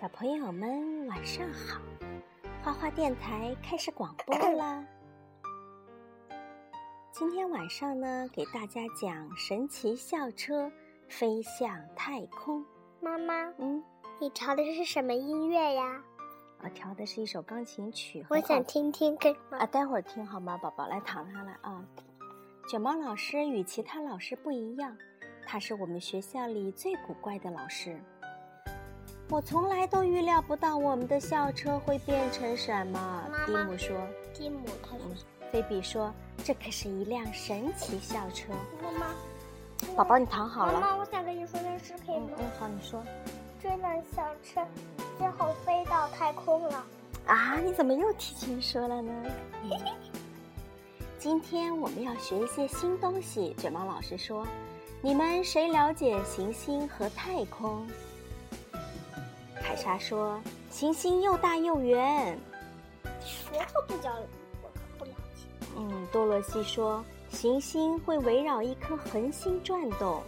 小朋友们晚上好，花花电台开始广播 啦。今天晚上呢，给大家讲神奇校车飞向太空。妈妈，嗯，你调的是什么音乐呀？我调的是一首钢琴曲。我想听听跟啊，待会儿听好吗，宝宝？来躺下来啊。卷毛老师与其他老师不一样，他是我们学校里最古怪的老师。我从来都预料不到我们的校车会变成什么。蒂姆说。蒂姆他说。菲比说：“这可是一辆神奇校车。”妈妈，宝宝，你躺好了。妈妈，我想跟你说件事，可以吗？嗯，好，你说。这辆校车最后飞到太空了。啊！你怎么又提前说了呢？今天我们要学一些新东西。卷毛老师说：“你们谁了解行星和太空？”凯莎说：“行星又大又圆。”我可不讲，我可不了解。嗯，多罗西说：“行星会围绕一颗恒星转动。”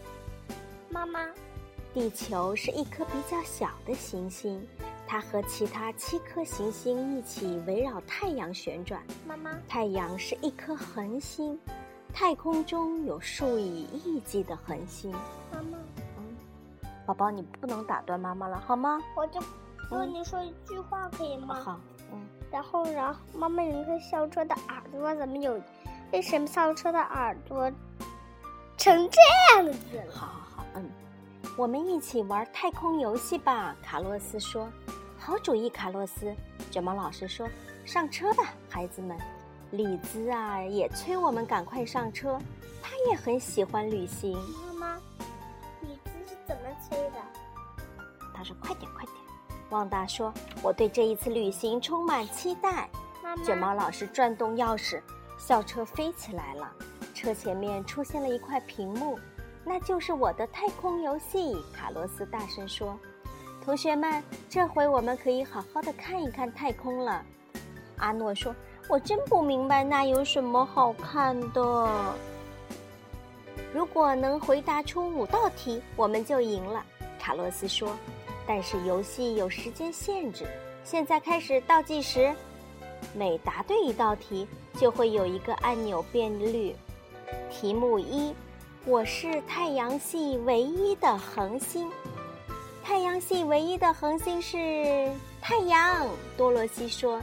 妈妈，地球是一颗比较小的行星，它和其他七颗行星一起围绕太阳旋转。妈妈，太阳是一颗恒星，太空中有数以亿计的恒星。宝宝，你不能打断妈妈了，好吗？我就跟你说一句话，可以吗？好，嗯。然后，然后，妈妈，你看校车的耳朵怎么有？为什么校车的耳朵成这样子了？好好好，嗯，我们一起玩太空游戏吧。卡洛斯说：“好主意，卡洛斯。”卷毛老师说：“上车吧，孩子们。”李兹啊，也催我们赶快上车。他也很喜欢旅行。他说：“快点，快点。”旺达说：“我对这一次旅行充满期待。”卷毛老师转动钥匙，校车飞起来了。车前面出现了一块屏幕，那就是我的太空游戏。卡洛斯大声说：“同学们，这回我们可以好好的看一看太空了。”阿诺说：“我真不明白那有什么好看的。”如果能回答出五道题，我们就赢了。卡洛斯说。但是游戏有时间限制，现在开始倒计时。每答对一道题，就会有一个按钮变绿。题目一：我是太阳系唯一的恒星。太阳系唯一的恒星是太阳。多罗西说。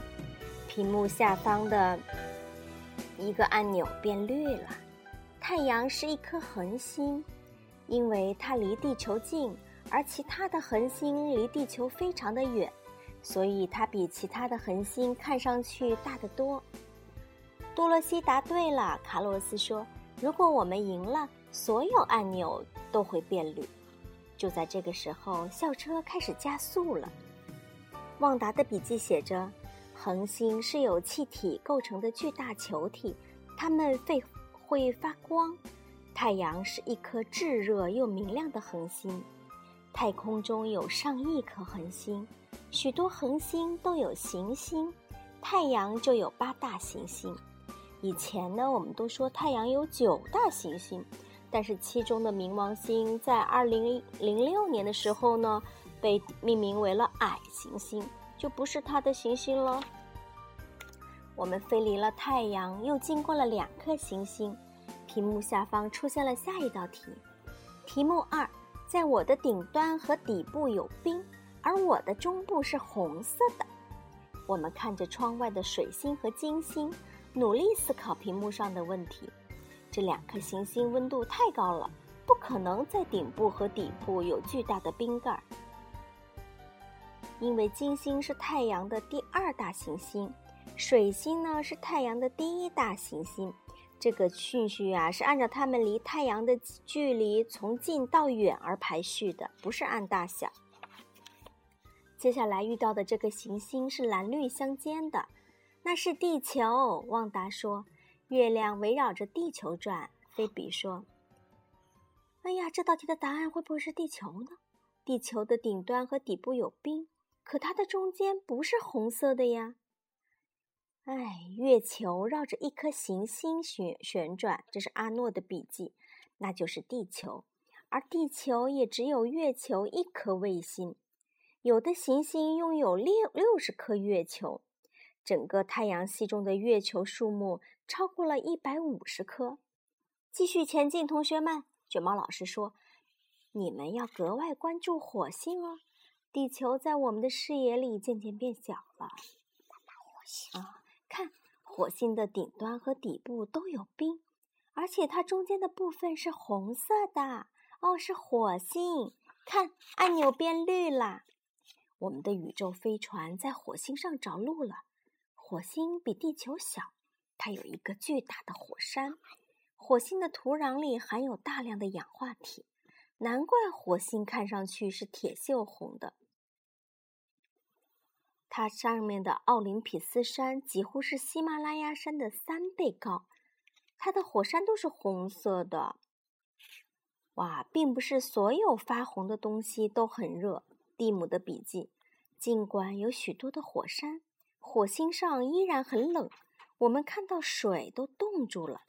屏幕下方的一个按钮变绿了。太阳是一颗恒星，因为它离地球近。而其他的恒星离地球非常的远，所以它比其他的恒星看上去大得多。多罗西答对了，卡洛斯说：“如果我们赢了，所有按钮都会变绿。”就在这个时候，校车开始加速了。旺达的笔记写着：“恒星是由气体构成的巨大球体，它们会会发光。太阳是一颗炙热又明亮的恒星。”太空中有上亿颗恒星，许多恒星都有行星，太阳就有八大行星。以前呢，我们都说太阳有九大行星，但是其中的冥王星在二零零六年的时候呢，被命名为了矮行星，就不是它的行星了。我们飞离了太阳，又经过了两颗行星。屏幕下方出现了下一道题，题目二。在我的顶端和底部有冰，而我的中部是红色的。我们看着窗外的水星和金星，努力思考屏幕上的问题。这两颗行星温度太高了，不可能在顶部和底部有巨大的冰盖。因为金星是太阳的第二大行星，水星呢是太阳的第一大行星。这个顺序啊，是按照它们离太阳的距离从近到远而排序的，不是按大小。接下来遇到的这个行星是蓝绿相间的，那是地球。旺达说：“月亮围绕着地球转。”菲比说：“哎呀，这道题的答案会不会是地球呢？地球的顶端和底部有冰，可它的中间不是红色的呀。”哎，月球绕着一颗行星旋旋转，这是阿诺的笔记，那就是地球。而地球也只有月球一颗卫星。有的行星拥有六六十颗月球。整个太阳系中的月球数目超过了一百五十颗。继续前进，同学们！卷毛老师说：“你们要格外关注火星哦。地球在我们的视野里渐渐变小了。啊，看，火星的顶端和底部都有冰，而且它中间的部分是红色的。哦，是火星。看，按钮变绿了。我们的宇宙飞船在火星上着陆了。”火星比地球小，它有一个巨大的火山。火星的土壤里含有大量的氧化铁，难怪火星看上去是铁锈红的。它上面的奥林匹斯山几乎是喜马拉雅山的三倍高，它的火山都是红色的。哇，并不是所有发红的东西都很热。蒂姆的笔记：尽管有许多的火山。火星上依然很冷，我们看到水都冻住了。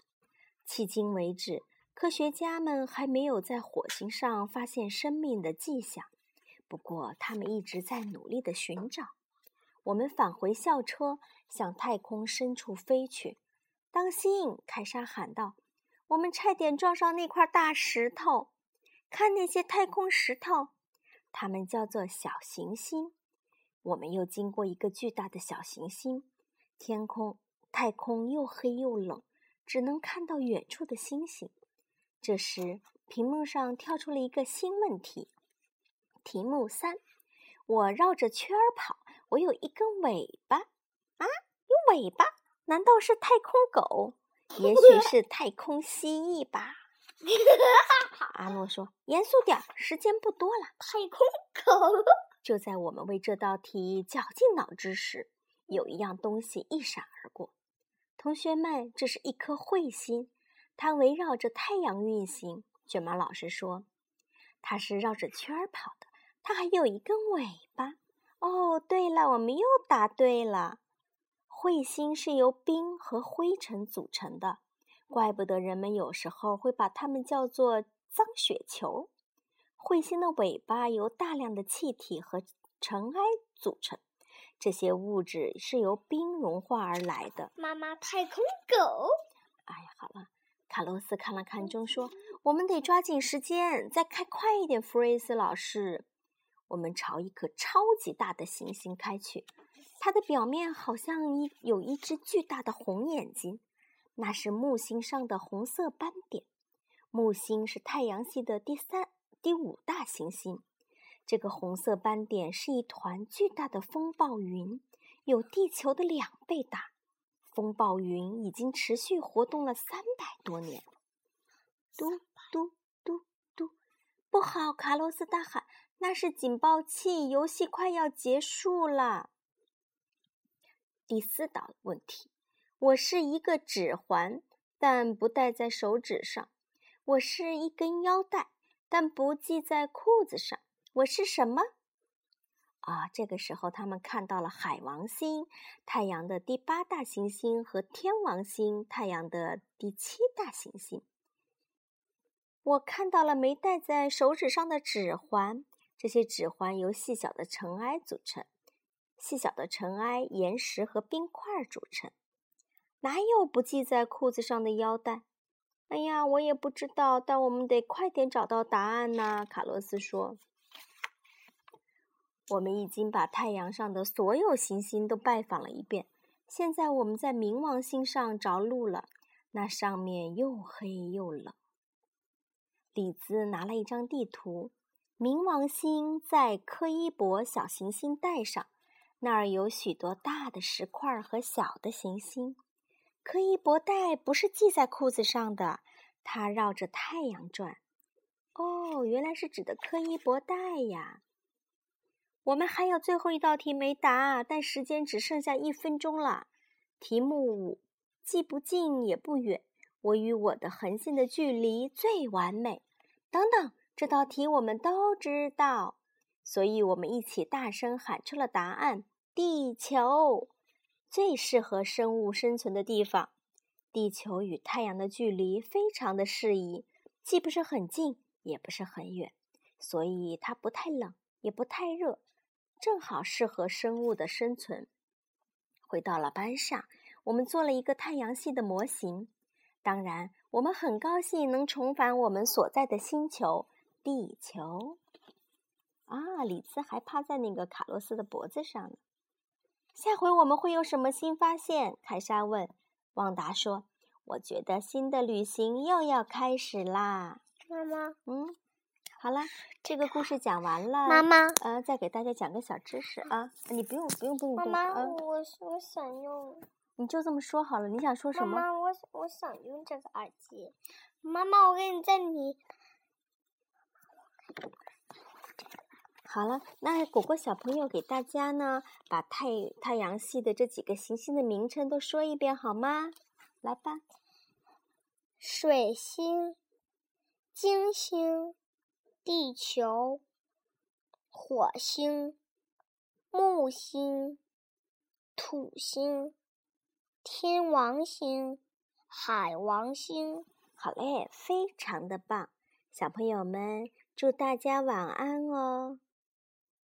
迄今为止，科学家们还没有在火星上发现生命的迹象，不过他们一直在努力的寻找。我们返回校车，向太空深处飞去。当心！凯莎喊道：“我们差点撞上那块大石头！看那些太空石头，它们叫做小行星。”我们又经过一个巨大的小行星，天空、太空又黑又冷，只能看到远处的星星。这时，屏幕上跳出了一个新问题：题目三，我绕着圈儿跑，我有一根尾巴。啊，有尾巴？难道是太空狗？也许 是太空蜥蜴吧？阿诺说：“严肃点儿，时间不多了。”太空狗。就在我们为这道题绞尽脑汁时，有一样东西一闪而过。同学们，这是一颗彗星，它围绕着太阳运行。卷毛老师说，它是绕着圈儿跑的，它还有一根尾巴。哦，对了，我们又答对了。彗星是由冰和灰尘组成的，怪不得人们有时候会把它们叫做脏雪球。彗星的尾巴由大量的气体和尘埃组成，这些物质是由冰融化而来的。妈妈，太空狗！哎呀，好了，卡洛斯看了看钟，说：“我们得抓紧时间，再开快一点。”弗瑞斯老师，我们朝一颗超级大的行星开去，它的表面好像一有一只巨大的红眼睛，那是木星上的红色斑点。木星是太阳系的第三。第五大行星，这个红色斑点是一团巨大的风暴云，有地球的两倍大。风暴云已经持续活动了三百多年。嘟嘟嘟嘟，不好！卡洛斯大喊：“那是警报器，游戏快要结束了。”第四道问题：我是一个指环，但不戴在手指上。我是一根腰带。但不系在裤子上。我是什么？啊，这个时候他们看到了海王星，太阳的第八大行星和天王星，太阳的第七大行星。我看到了没戴在手指上的指环，这些指环由细小的尘埃组成，细小的尘埃、岩石和冰块组成。哪有不系在裤子上的腰带？哎呀，我也不知道，但我们得快点找到答案呐。卡洛斯说：“我们已经把太阳上的所有行星都拜访了一遍，现在我们在冥王星上着陆了。那上面又黑又冷。”李兹拿了一张地图，冥王星在柯伊伯小行星带上，那儿有许多大的石块和小的行星。柯伊伯带不是系在裤子上的，它绕着太阳转。哦，原来是指的柯伊伯带呀。我们还有最后一道题没答，但时间只剩下一分钟了。题目五：既不近也不远，我与我的恒星的距离最完美。等等，这道题我们都知道，所以我们一起大声喊出了答案：地球。最适合生物生存的地方，地球与太阳的距离非常的适宜，既不是很近，也不是很远，所以它不太冷，也不太热。正好适合生物的生存。回到了班上，我们做了一个太阳系的模型。当然，我们很高兴能重返我们所在的星球——地球。啊，李兹还趴在那个卡洛斯的脖子上呢。下回我们会有什么新发现？凯莎问。旺达说：“我觉得新的旅行又要开始啦。”妈妈，嗯，好了，这个故事讲完了。妈妈，呃，再给大家讲个小知识啊！你不用，不用，不用，妈妈，我我想用。你就这么说好了。你想说什么？妈妈，我我想用这个耳机。妈妈，我给你在你。好了，那果果小朋友给大家呢，把太太阳系的这几个行星的名称都说一遍好吗？来吧，水星、金星、地球、火星、木星、土星、天王星、海王星。好嘞，非常的棒，小朋友们，祝大家晚安哦。